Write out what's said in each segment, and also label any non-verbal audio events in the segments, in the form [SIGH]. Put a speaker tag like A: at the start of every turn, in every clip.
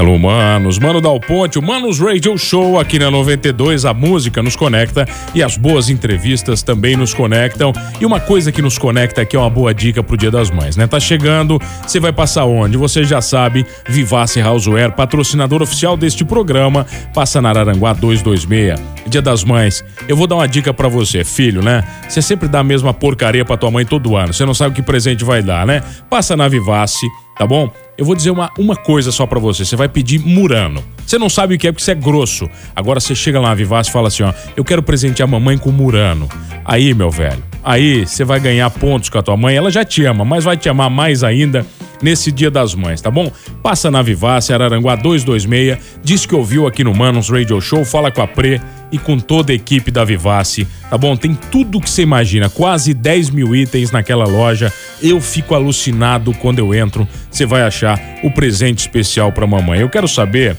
A: Alô, manos. Mano Dal Ponte, o Manos Radio Show aqui na 92. A música nos conecta e as boas entrevistas também nos conectam. E uma coisa que nos conecta aqui é uma boa dica pro Dia das Mães, né? Tá chegando, você vai passar onde? Você já sabe, Vivace Houseware, patrocinador oficial deste programa, passa na Araranguá 226. Dia das Mães. Eu vou dar uma dica para você, filho, né? Você sempre dá a mesma porcaria pra tua mãe todo ano. Você não sabe que presente vai dar, né? Passa na Vivace tá bom? Eu vou dizer uma, uma coisa só para você. Você vai pedir Murano. Você não sabe o que é porque você é grosso. Agora você chega lá na Vivaz e fala assim, ó, eu quero presentear a mamãe com Murano. Aí, meu velho, aí você vai ganhar pontos com a tua mãe. Ela já te ama, mas vai te amar mais ainda nesse Dia das Mães, tá bom? Passa na Vivace, Araranguá 226, diz que ouviu aqui no Manos Radio Show, fala com a Pre e com toda a equipe da Vivace, tá bom? Tem tudo que você imagina, quase 10 mil itens naquela loja. Eu fico alucinado quando eu entro. Você vai achar o presente especial para mamãe. Eu quero saber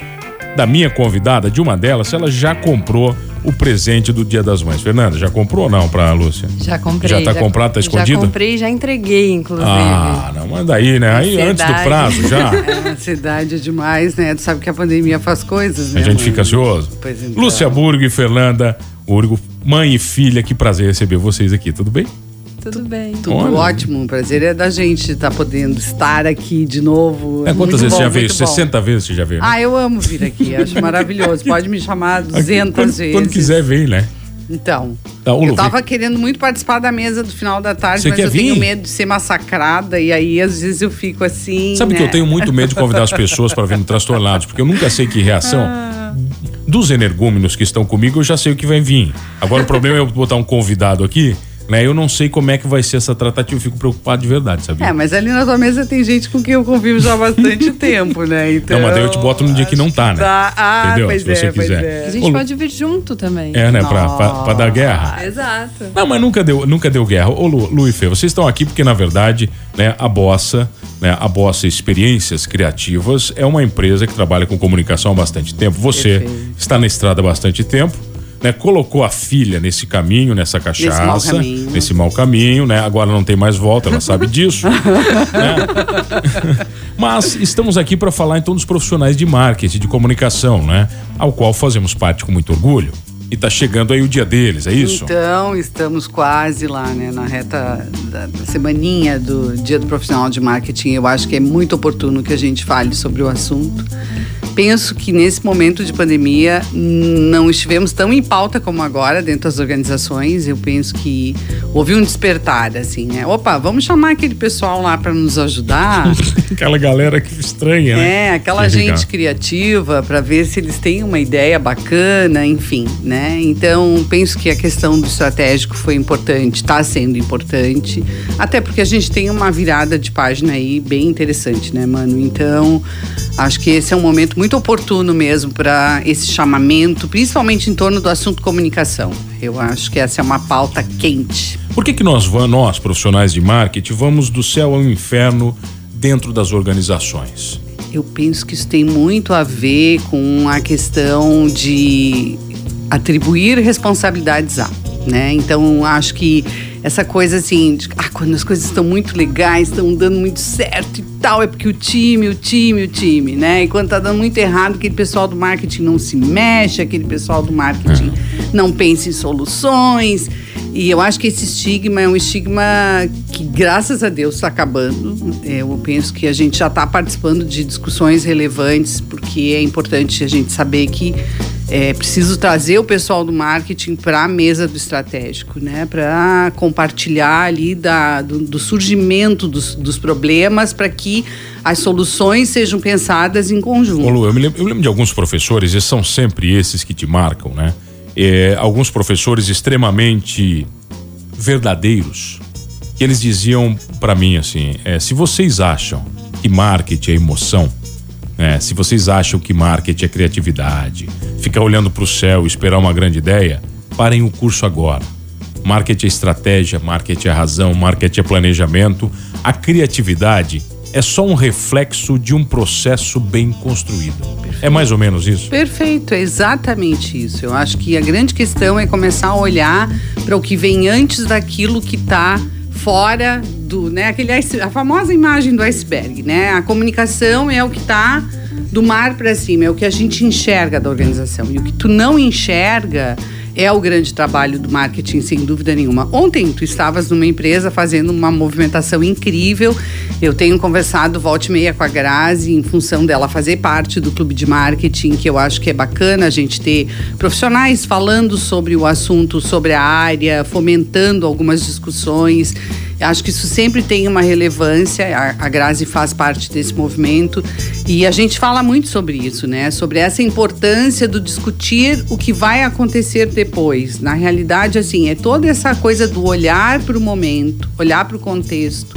A: da minha convidada, de uma delas, se ela já comprou o presente do Dia das Mães. Fernanda, já comprou ou não pra Lúcia?
B: Já comprei.
A: Já tá comprado, tá escondido?
B: Já comprei e já entreguei, inclusive.
A: Ah, não, manda aí, né? Aí antes do prazo já. [LAUGHS]
C: É, ansiedade é demais, né? Tu sabe que a pandemia faz coisas, né?
A: A gente
C: mãe?
A: fica ansioso.
C: Pois então.
A: Lúcia Burgo e Fernanda Urgo, mãe e filha, que prazer receber vocês aqui, tudo bem?
B: Tudo bem.
C: Tudo
A: Olha.
C: ótimo, o prazer é da gente estar podendo estar aqui de novo.
A: É, quantas
C: Muito
A: vezes
C: bom,
A: você já veio?
C: muito bom.
A: 60 vezes você já veio? né?
C: Ah, eu amo vir aqui, acho maravilhoso. [LAUGHS] Pode me chamar 200
A: quando,
C: vezes.
A: Quando quiser, vem, né?
C: Então,
A: Tá,
C: eu tava querendo muito participar da mesa do final da tarde,
A: Você
C: mas eu tenho
A: vir?
C: medo de ser massacrada e aí às vezes eu fico assim.
A: Sabe
C: né?
A: que eu tenho muito medo de convidar as pessoas para vir no Transtornados, porque eu nunca sei que reação. Dos energúmenos que estão comigo, eu já sei o que vai vir. Agora o problema é eu botar um convidado aqui, né? Eu não sei como é que vai ser essa tratativa, eu fico preocupado de verdade, sabia?
C: É, mas ali na tua mesa tem gente com quem eu convivo já há bastante [LAUGHS] tempo, né? Então,
A: Não, mas daí eu te boto num dia que não tá, né?
C: Tá. Ah,
A: Entendeu?
C: pois
A: Se
C: é,
A: você
C: pois
A: quiser.
C: é.
B: A gente
A: Ô,
B: pode vir junto também.
A: É, né? Pra, pra, pra dar guerra.
B: Exato.
A: Não, mas nunca deu, nunca deu guerra. Ô, Lu, Lu e Fê, vocês estão aqui porque, na verdade, né, a Bossa, né, a Bossa Experiências Criativas é uma empresa que trabalha com comunicação há bastante tempo. Você
C: Perfeito.
A: está na estrada há bastante tempo. Né, colocou a filha nesse caminho, nessa cachaça,
C: mau caminho.
A: nesse mau caminho, né? Agora não tem mais volta, ela sabe disso. [LAUGHS] né? Mas estamos aqui para falar então dos profissionais de marketing, de comunicação, né? Ao qual fazemos parte com muito orgulho. E tá chegando aí o dia deles, é isso?
C: Então, estamos quase lá, né, na reta da, da semaninha do Dia do Profissional de Marketing. Eu acho que é muito oportuno que a gente fale sobre o assunto. Penso que nesse momento de pandemia não estivemos tão em pauta como agora dentro das organizações. Eu penso que houve um despertar, assim, né? Opa, vamos chamar aquele pessoal lá para nos ajudar. [LAUGHS]
A: Aquela galera que estranha, né?
C: É, aquela
A: Que
C: gente
A: fica-
C: criativa para ver se eles têm uma ideia bacana, enfim, né? Então, penso que a questão do estratégico foi importante, está sendo importante, até porque a gente tem uma virada de página aí bem interessante, né, mano? Então, acho que esse é um momento muito oportuno mesmo para esse chamamento, principalmente em torno do assunto comunicação. Eu acho que essa é uma pauta quente.
A: Por que, que nós, nós, profissionais de marketing, vamos do céu ao inferno dentro das organizações?
C: Eu penso que isso tem muito a ver com a questão de atribuir responsabilidades a, né? Então, acho que essa coisa assim, de, ah, quando as coisas estão muito legais, estão dando muito certo e tal, é porque o time, o time, o time, né? E quando tá dando muito errado, aquele pessoal do marketing não se mexe, aquele pessoal do marketing não pensa em soluções. E eu acho que esse estigma é um estigma que, graças a Deus, está acabando. É, Eu penso que a gente já está participando de discussões relevantes, porque é importante a gente saber que é preciso trazer o pessoal do marketing para a mesa do estratégico, né? Para compartilhar ali da, do, do surgimento dos, dos problemas para que as soluções sejam pensadas em conjunto.
A: Ô Lu, eu me lembro, eu lembro de alguns professores, e são sempre esses que te marcam, né? é, alguns professores extremamente verdadeiros que eles diziam para mim assim: é, se vocês acham que marketing é emoção, é, se vocês acham que marketing é criatividade, ficar olhando para o céu e esperar uma grande ideia, parem o curso agora. Marketing é estratégia, marketing é razão, marketing é planejamento. A criatividade é só um reflexo de um processo bem construído. Perfeito. É mais ou menos isso?
C: Perfeito, é exatamente isso. Eu acho que a grande questão é começar a olhar para o que vem antes daquilo que está fora do, né, aquele a famosa imagem do iceberg, né? A comunicação é o que está do mar para cima, é o que a gente enxerga da organização. E o que tu não enxerga é o grande trabalho do marketing, sem dúvida nenhuma. Ontem tu estavas numa empresa fazendo uma movimentação incrível. Eu tenho conversado volta e meia com a Grazi em função dela fazer parte do clube de marketing, que eu acho que é bacana a gente ter profissionais falando sobre o assunto, sobre a área, fomentando algumas discussões. Acho que isso sempre tem uma relevância. A, a Grazi faz parte desse movimento e a gente fala muito sobre isso, né? Sobre essa importância do discutir o que vai acontecer depois. Na realidade, assim, é toda essa coisa do olhar para o momento, olhar para o contexto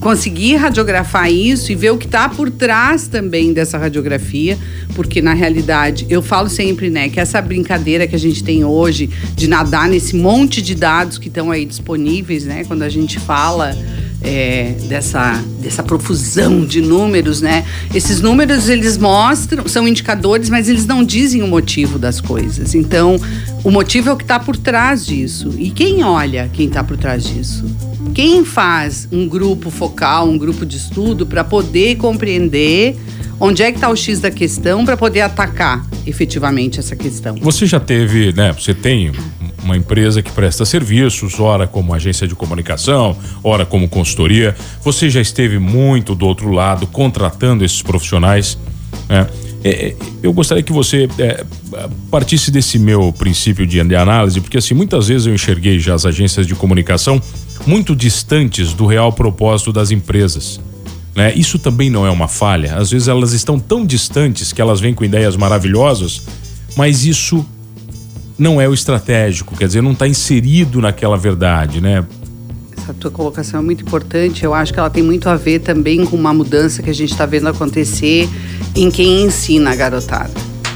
C: conseguir radiografar isso e ver o que está por trás também dessa radiografia, porque na realidade eu falo sempre, né, que essa brincadeira que a gente tem hoje de nadar nesse monte de dados que estão aí disponíveis, né, quando a gente fala é, dessa, dessa profusão de números, né? Esses números eles mostram, são indicadores, mas eles não dizem o motivo das coisas. Então, o motivo é o que está por trás disso. E quem olha quem está por trás disso? Quem faz um grupo focal, um grupo de estudo para poder compreender onde é que está o X da questão para poder atacar efetivamente essa questão?
A: Você já teve, né? Você tem uma empresa que presta serviços, ora como agência de comunicação, ora como consultoria. Você já esteve muito do outro lado contratando esses profissionais. Né? É, é, eu gostaria que você é, partisse desse meu princípio de, de análise, porque assim muitas vezes eu enxerguei já as agências de comunicação muito distantes do real propósito das empresas. Né? Isso também não é uma falha. Às vezes elas estão tão distantes que elas vêm com ideias maravilhosas, mas isso não é o estratégico, quer dizer, não está inserido naquela verdade, né?
C: Essa tua colocação é muito importante. Eu acho que ela tem muito a ver também com uma mudança que a gente está vendo acontecer em quem ensina a garotada.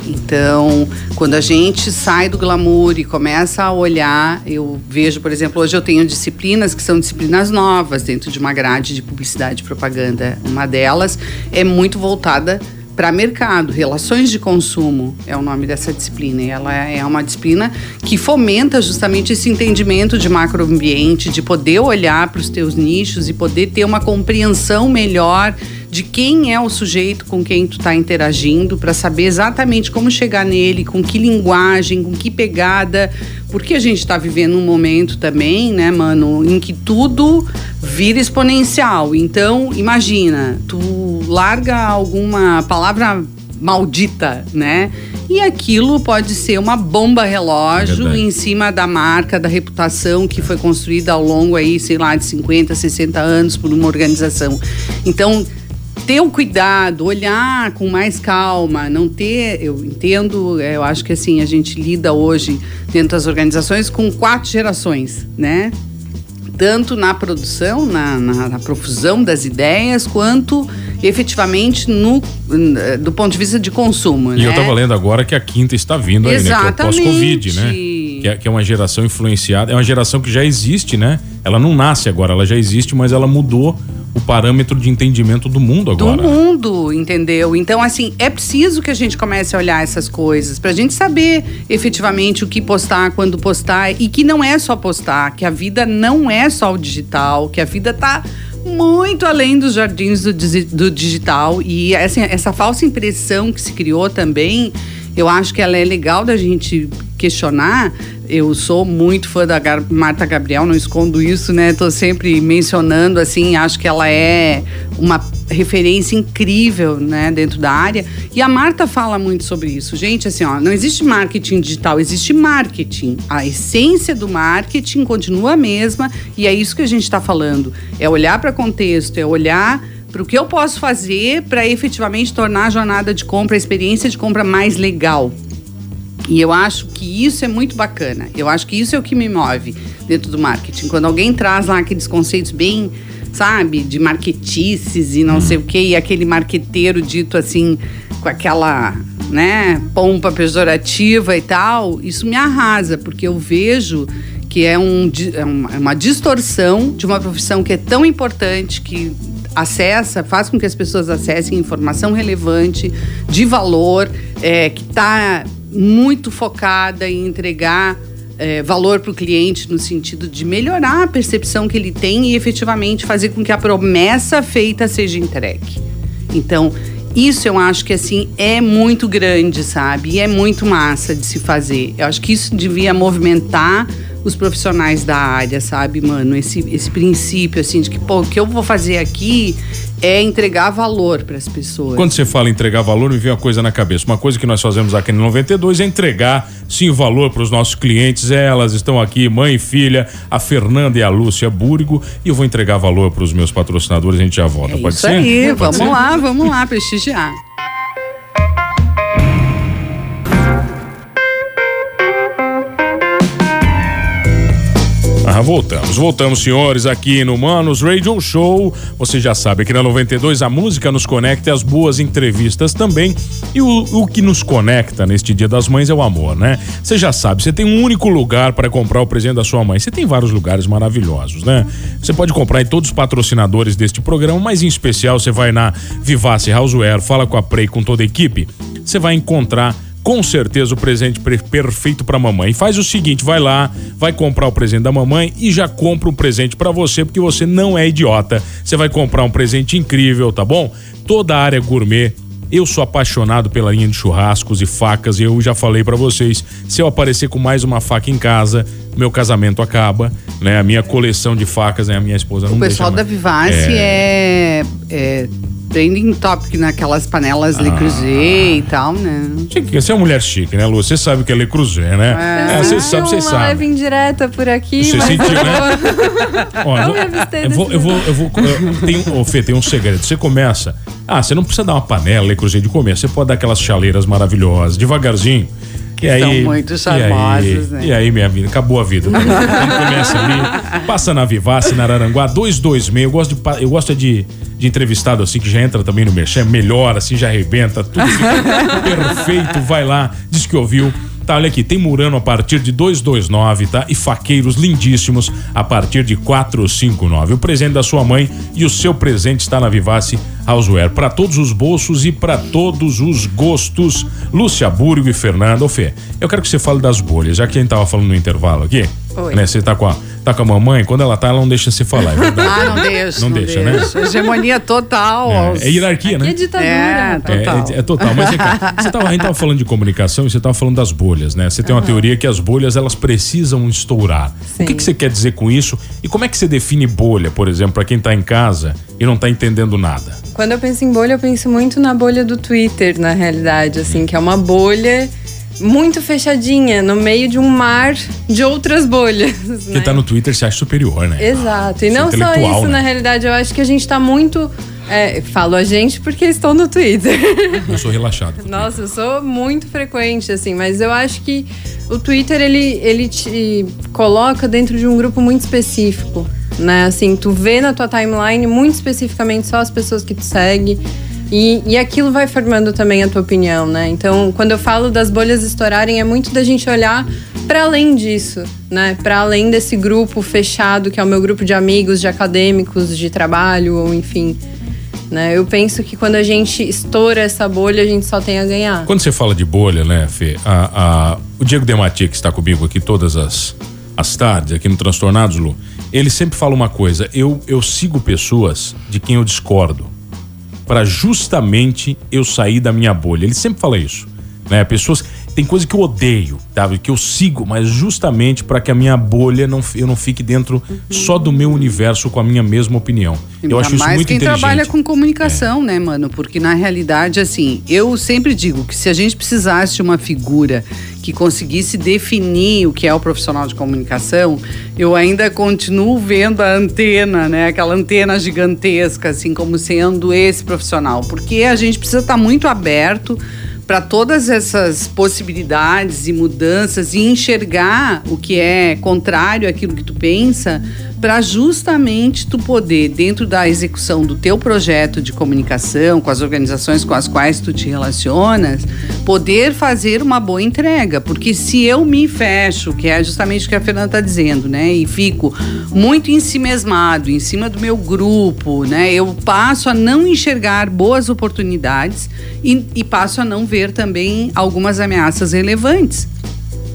C: Então, quando a gente sai do glamour e começa a olhar, eu vejo, por exemplo, hoje eu tenho disciplinas que são disciplinas novas dentro de uma grade de publicidade e propaganda. Uma delas é muito voltada para mercado, relações de consumo é o nome dessa disciplina. E ela é uma disciplina que fomenta justamente esse entendimento de macroambiente, de poder olhar para os teus nichos e poder ter uma compreensão melhor de quem é o sujeito com quem tu está interagindo, para saber exatamente como chegar nele, com que linguagem, com que pegada, porque a gente está vivendo um momento também, né, mano, em que tudo vira exponencial. Então, imagina, tu larga alguma palavra maldita, né? E aquilo pode ser uma bomba relógio em cima da marca, da reputação que foi construída ao longo aí, sei lá, de 50, 60 anos por uma organização. Então, ter o cuidado, olhar com mais calma, não ter, eu entendo, é, eu acho que assim, a gente lida hoje dentro das organizações com quatro gerações, né? Tanto na produção, na, na, na profusão das ideias, quanto efetivamente no, do ponto de vista de consumo.
A: E né? eu estava lendo agora que a quinta está vindo aí, né? Que é o pós-Covid, né? Que é, que é uma geração influenciada, é uma geração que já existe, né? Ela não nasce agora, ela já existe, mas ela mudou o parâmetro de entendimento do mundo agora.
C: Do mundo, entendeu? Então, assim, é preciso que a gente comece a olhar essas coisas pra gente saber efetivamente o que postar, quando postar e que não é só postar, que a vida não é só o digital, que a vida tá muito além dos jardins do, do digital e assim, essa falsa impressão que se criou também eu acho que ela é legal da gente questionar. Eu sou muito fã da Marta Gabriel, não escondo isso, né? Tô sempre mencionando assim, acho que ela é uma referência incrível, né, dentro da área. E a Marta fala muito sobre isso. Gente, assim, ó, não existe marketing digital, existe marketing. A essência do marketing continua a mesma e é isso que a gente está falando. É olhar para contexto, é olhar para o que eu posso fazer para efetivamente tornar a jornada de compra, a experiência de compra mais legal. E eu acho que isso é muito bacana. Eu acho que isso é o que me move dentro do marketing. Quando alguém traz lá aqueles conceitos bem, sabe, de marketices e não sei o quê, e aquele marqueteiro dito assim, com aquela, né, pompa pejorativa e tal, isso me arrasa, porque eu vejo que é, um, é uma distorção de uma profissão que é tão importante, que acessa, faz com que as pessoas acessem informação relevante, de valor, é, que está muito focada em entregar é, valor para o cliente no sentido de melhorar a percepção que ele tem e efetivamente fazer com que a promessa feita seja entregue. Então, isso eu acho que assim é muito grande, sabe? E é muito massa de se fazer. Eu acho que isso devia movimentar os profissionais da área, sabe, mano? Esse, esse princípio, assim, de que, pô, o que eu vou fazer aqui é entregar valor para as pessoas.
A: Quando você fala entregar valor, me vem uma coisa na cabeça. Uma coisa que nós fazemos aqui no 92 é entregar, sim, valor para os nossos clientes. Elas estão aqui, mãe e filha, a Fernanda e a Lúcia Búrigo. E eu vou entregar valor para os meus patrocinadores. A gente já volta.
C: É
A: Pode
C: isso
A: ser?
C: aí,
A: Pode
C: vamos
A: ser?
C: lá, vamos lá, prestigiar.
A: Ah, voltamos, voltamos, senhores, aqui no Manos Radio Show. Você já sabe, aqui na 92 a música nos conecta e as boas entrevistas também. E o, o que nos conecta neste Dia das Mães é o amor, né? Você já sabe, você tem um único lugar para comprar o presente da sua mãe. Você tem vários lugares maravilhosos, né? Você pode comprar em todos os patrocinadores deste programa, mas em especial você vai na Vivace Houseware, fala com a Prey, com toda a equipe. Você vai encontrar com certeza o presente pre- perfeito para mamãe. Faz o seguinte, vai lá, vai comprar o presente da mamãe e já compra um presente para você, porque você não é idiota. Você vai comprar um presente incrível, tá bom? Toda a área gourmet eu sou apaixonado pela linha de churrascos e facas e eu já falei para vocês, se eu aparecer com mais uma faca em casa, meu casamento acaba, né? A minha coleção de facas, né? A minha esposa não
C: O pessoal da Vivace é, é trending topic naquelas panelas Le Creuset e tal, né?
A: Chique, Você é uma mulher chique, né, Lu? Você sabe o que é Le Creuset, né?
B: Eu
A: você
B: senti
A: sabe, você
B: uma
A: sabe.
B: leve indireta por aqui,
A: Você
B: mas
A: sentiu,
B: eu
A: né?
B: vou-
A: Ó, eu vou, eu vou, eu vou, eu vou, eu tenho, ô, Fê, tem um segredo. Você começa. Ah, você não precisa dar uma panela e cruzeiro de comer. Você pode dar aquelas chaleiras maravilhosas, devagarzinho. E aí,
C: são muito charmosas, né?
A: E aí, minha vida, acabou a vida. Quando [LAUGHS] começa ali, passa na Vivace, na Araranguá, 226. Eu gosto de, eu gosto é de, de entrevistado assim, que já entra também no Merchan, melhor, assim, já arrebenta, tudo fica [LAUGHS] perfeito. Vai lá, diz que ouviu. Tá, olha aqui, tem Murano a partir de 229, tá? E faqueiros lindíssimos a partir de 459. O presente da sua mãe e o seu presente está na Vivace Houseware. Para todos os bolsos e para todos os gostos. Lúcia Burgo e Fernanda. Ô Fê, eu quero que você fale das bolhas, já que a gente tava falando no intervalo aqui.
B: Oi.
A: Né, você tá com, a, tá com a mamãe, quando ela tá, ela não deixa você falar, é verdade.
C: Ah, não deixa.
A: Não deixa, né?
C: Hegemonia total. aos-
A: É, é hierarquia,
B: Que
A: né?
B: é ditadura.
C: É, total.
A: É, é, é total. Mas cá, você tava, a gente tava falando de comunicação e você tava falando das bolhas, né? Você tem uma teoria que as bolhas elas precisam estourar. O que,
B: Sim.
A: que você quer dizer com isso? E como é que você define bolha, por exemplo, para quem tá em casa e não tá entendendo nada?
B: Quando eu penso em bolha, eu penso muito na bolha do Twitter, na realidade, assim, que é uma bolha muito fechadinha, no meio de um mar de outras bolhas. [LAUGHS]
A: Quem
B: né?
A: tá no Twitter se acha superior, né?
B: Exato. E
A: é
B: não só isso,
A: né?
B: na realidade, eu acho que a gente tá muito. É, falo a gente porque estou no Twitter. [LAUGHS]
A: Eu sou relaxado.
B: Nossa, eu sou muito frequente, assim, mas eu acho que o Twitter, ele, ele te coloca dentro de um grupo muito específico, né? Assim, tu vê na tua timeline muito especificamente só as pessoas que tu segue e, e aquilo vai formando também a tua opinião, né? Então, quando eu falo das bolhas estourarem, é muito da gente olhar para além disso, né? Para além desse grupo fechado, que é o meu grupo de amigos, de acadêmicos, de trabalho, ou enfim... Né? Eu penso que quando a gente estoura essa bolha, a gente só tem a ganhar.
A: Quando você fala de bolha, né, Fê? A, a- o Diego Dematia, que está comigo aqui todas as, as tardes, aqui no Transtornados, Lu, ele sempre fala uma coisa. Eu, eu sigo pessoas de quem eu discordo. Para justamente eu sair da minha bolha. Ele sempre fala isso. Né? Pessoas. Tem coisa que eu odeio, tá? Que eu sigo, mas justamente para que a minha bolha não, eu não fique dentro só do meu universo com a minha mesma opinião. Eu
C: Ainda
A: acho isso
C: mais
A: muito
C: quem
A: inteligente.
C: trabalha com comunicação, né, mano? Porque na realidade, assim, eu sempre digo que se a gente precisasse de uma figura que conseguisse definir o que é o profissional de comunicação, eu ainda continuo vendo a antena, né? Aquela antena gigantesca, assim, como sendo esse profissional. Porque a gente precisa estar muito aberto para todas essas possibilidades e mudanças e enxergar o que é contrário àquilo que tu pensa, para justamente tu poder, dentro da execução do teu projeto de comunicação, com as organizações com as quais tu te relacionas, poder fazer uma boa entrega. Porque se eu me fecho, que é justamente o que a Fernanda está dizendo, né? E fico muito em si mesmado, em cima do meu grupo, né? Eu passo a não enxergar boas oportunidades e, e passo a não ver também algumas ameaças relevantes.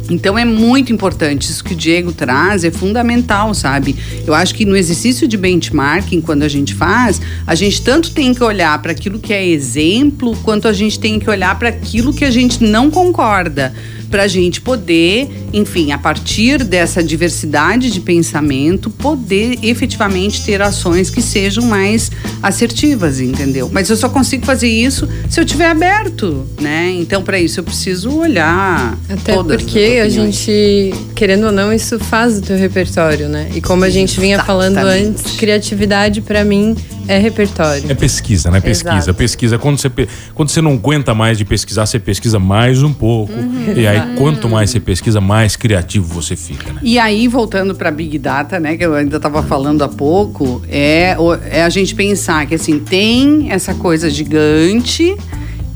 C: Então é muito importante isso que o Diego traz, é fundamental, sabe? Eu acho que no exercício de benchmarking, quando a gente faz, a gente tanto tem que olhar para aquilo que é exemplo, quanto a gente tem que olhar para aquilo que a gente não concorda para a gente poder, enfim, a partir dessa diversidade de pensamento, poder efetivamente ter ações que sejam mais assertivas, entendeu? Mas eu só consigo fazer isso se eu estiver aberto, né? Então, para isso eu preciso olhar
B: Até porque a gente, querendo ou não, isso faz o teu repertório, né? E como a gente vinha Exatamente. falando antes, criatividade para mim é repertório.
A: É pesquisa, né? Pesquisa. Exato. Pesquisa. Quando você, quando você não aguenta mais de pesquisar, você pesquisa mais um pouco. Uhum. E aí, quanto mais você pesquisa, mais criativo você fica, né?
C: E aí, voltando para Big Data, né? Que eu ainda estava falando há pouco, é, é a gente pensar que assim, tem essa coisa gigante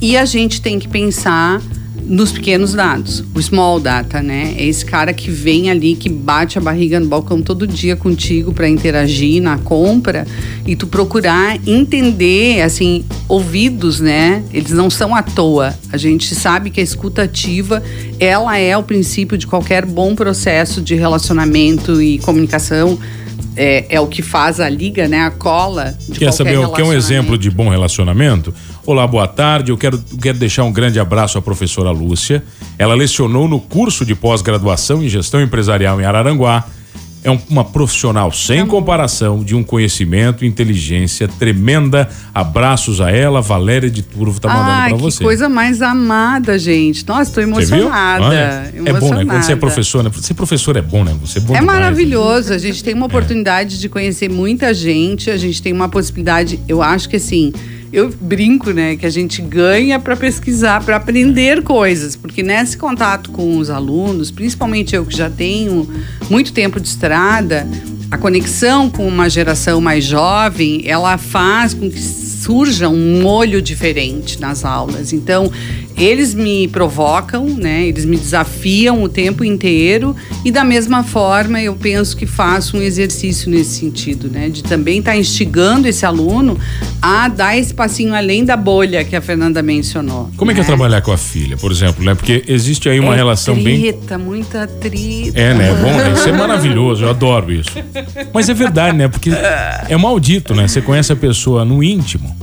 C: e a gente tem que pensar nos pequenos dados, o small data, né? É esse cara que vem ali, que bate a barriga no balcão todo dia contigo para interagir na compra e tu procurar entender, assim, ouvidos, né? Eles não são à toa. A gente sabe que a escuta ativa, ela é o princípio de qualquer bom processo de relacionamento e comunicação. É, é o que faz a liga, né? A cola.
A: De Quer saber o que é um exemplo de bom relacionamento? Olá, boa tarde. Eu quero, quero deixar um grande abraço à professora Lúcia. Ela lecionou no curso de pós-graduação em gestão empresarial em Araranguá. É um, uma profissional sem comparação, de um conhecimento e inteligência tremenda. Abraços a ela, Valéria de Turvo tá mandando ah, pra você.
C: Que coisa mais amada, gente. Nossa, tô emocionada.
A: emocionada. É bom, né? Quando você é professor, né? Ser professor é bom, né? Você é bom
C: É demais, maravilhoso. Né? A gente tem uma oportunidade é. de conhecer muita gente, a gente tem uma possibilidade, eu acho que assim eu brinco, né, que a gente ganha para pesquisar, para aprender coisas, porque nesse contato com os alunos, principalmente eu que já tenho muito tempo de estrada, a conexão com uma geração mais jovem, ela faz com que surja um olho diferente nas aulas. Então, eles me provocam, né? Eles me desafiam o tempo inteiro e da mesma forma eu penso que faço um exercício nesse sentido, né? De também estar tá instigando esse aluno a dar esse passinho além da bolha que a Fernanda mencionou.
A: Como
C: né?
A: é que é né? trabalhar com a filha, por exemplo, né? Porque existe aí uma
C: é
A: relação
C: trita,
A: bem
C: trita, muita trita.
A: É, né? É bom, né? Isso é maravilhoso, eu adoro isso. Mas é verdade, né? Porque é maldito, né? Você conhece a pessoa no íntimo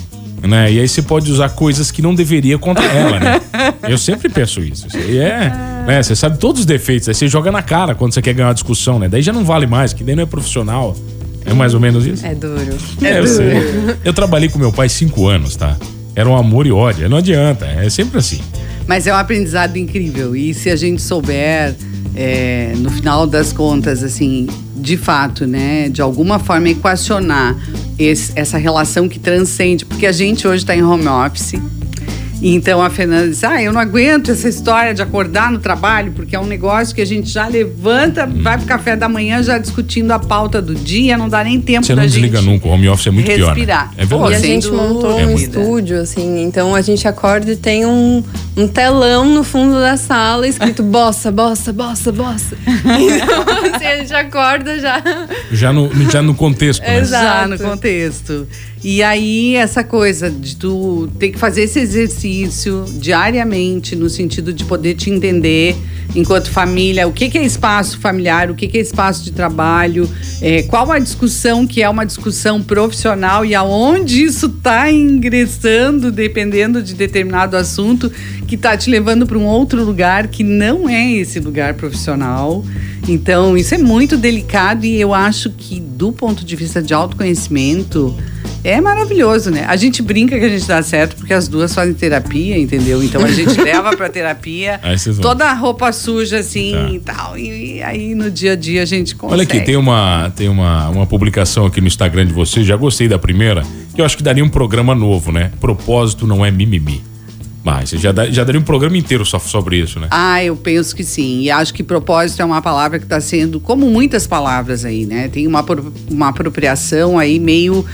A: né? E aí você pode usar coisas que não deveria contra ela, né? Eu sempre penso isso. Aí é. Né? Você sabe todos os defeitos, aí você joga na cara quando você quer ganhar uma discussão, né? Daí já não vale mais, que daí não é profissional. É mais ou menos isso?
B: É duro.
A: É, é eu duro. sei. Eu trabalhei com meu pai cinco anos, tá? Era um amor e ódio. Não adianta, é sempre assim.
C: Mas é um aprendizado incrível. E se a gente souber, é, no final das contas, assim, de fato, né, de alguma forma equacionar esse, essa relação que transcende, porque a gente hoje está em home office, então a Fernanda disse: Ah, eu não aguento essa história de acordar no trabalho, porque é um negócio que a gente já levanta, hum. vai pro café da manhã já discutindo a pauta do dia, não dá nem tempo
A: Você não desliga nunca, o home office é muito
B: respirar.
A: pior.
B: Né? É verdade. E a gente montou é um estúdio, assim, então a gente acorda e tem um, um telão no fundo da sala escrito bossa, bossa, bossa, bossa. Então, assim, a gente acorda já.
A: Já no, já no contexto, né?
C: Exato. Já no contexto. E aí, essa coisa de tu ter que fazer esse exercício diariamente, no sentido de poder te entender enquanto família, o que, que é espaço familiar, o que, que é espaço de trabalho, é, qual a discussão que é uma discussão profissional e aonde isso está ingressando, dependendo de determinado assunto, que está te levando para um outro lugar que não é esse lugar profissional. Então, isso é muito delicado e eu acho que, do ponto de vista de autoconhecimento, é maravilhoso, né? A gente brinca que a gente dá certo porque as duas fazem terapia, entendeu? Então a gente [LAUGHS] leva pra terapia toda a roupa suja assim tá. e tal. E, e, aí no dia a dia a gente consegue.
A: Olha aqui, tem uma, tem uma, uma publicação aqui no Instagram de vocês, já gostei da primeira, que eu acho que daria um programa novo, né? Propósito não é mimimi. Mas já, dá, já daria um programa inteiro só sobre isso, né?
C: Ah, eu penso que sim. E acho que propósito é uma palavra que está sendo, como muitas palavras aí, né? Tem uma, uma apropriação aí meio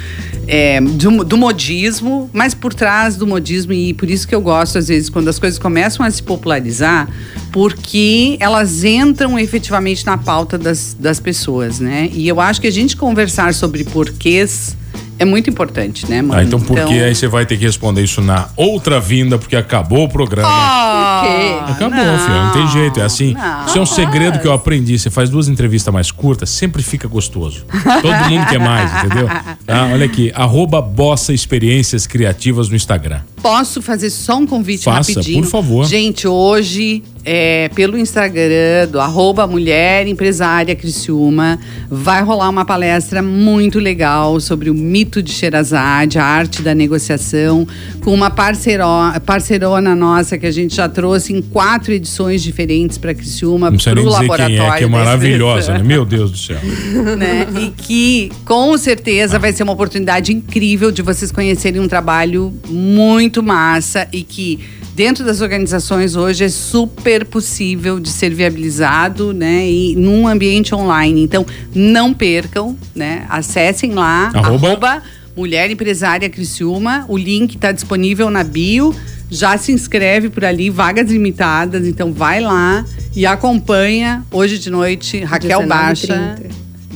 C: é, do, do, modismo, mas por trás do modismo, e por isso que eu gosto, às vezes, quando as coisas começam a se popularizar, porque elas entram efetivamente na pauta das, das pessoas, né? E eu acho que a gente conversar sobre porquês é muito importante, né, mano?
A: Ah, então por que então... aí você vai ter que responder isso na outra vinda, porque acabou o programa.
C: Oh?
A: Acabou, não, filho. Não tem jeito. É assim. Não, isso é um segredo que eu aprendi. Você faz duas entrevistas mais curtas, sempre fica gostoso. Todo mundo quer mais, entendeu? Tá? [LAUGHS] Olha aqui, arroba Bossa Experiências Criativas no Instagram.
C: Posso fazer só um convite
A: Faça,
C: rapidinho?
A: por favor.
C: Gente, hoje é, pelo Instagram do arroba Mulher Empresária Criciúma. Vai rolar uma palestra muito legal sobre o mito de Sherazade, a arte da negociação, com uma parceiro, parceirona nossa que a gente já trouxe em quatro edições diferentes para Criciúma, para o laboratório. Quem
A: é, que é maravilhosa, né? Meu Deus do céu. [LAUGHS]
C: né? E que com certeza vai ser uma oportunidade incrível de vocês conhecerem um trabalho muito massa e que dentro das organizações hoje é super possível de ser viabilizado, né? E num ambiente online. Então, não percam, né? Acessem lá,
A: arroba,
C: arroba Mulher Empresária Criciúma. O link está disponível na bio. Já se inscreve por ali, vagas limitadas. Então, vai lá e acompanha hoje de noite Raquel Baixa.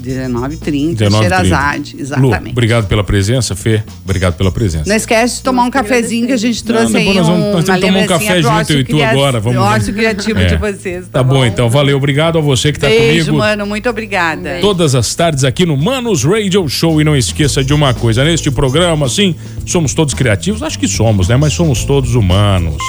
C: 19h30, 19 Xerazade, exatamente.
A: Lu, obrigado pela presença, Fê. Obrigado pela presença.
C: Não esquece de tomar um cafezinho que a gente trouxe não, aí.
A: Nós, vamos, nós que tomar um café junto eu e tu agora.
C: Vamos eu acho criativo [LAUGHS] é. de vocês.
A: Tá, tá bom, então. Valeu. Obrigado a você que tá
C: Beijo,
A: comigo.
C: mano. Muito obrigada.
A: Todas as tardes aqui no Manos Radio Show. E não esqueça de uma coisa: neste programa, assim, somos todos criativos? Acho que somos, né? Mas somos todos humanos.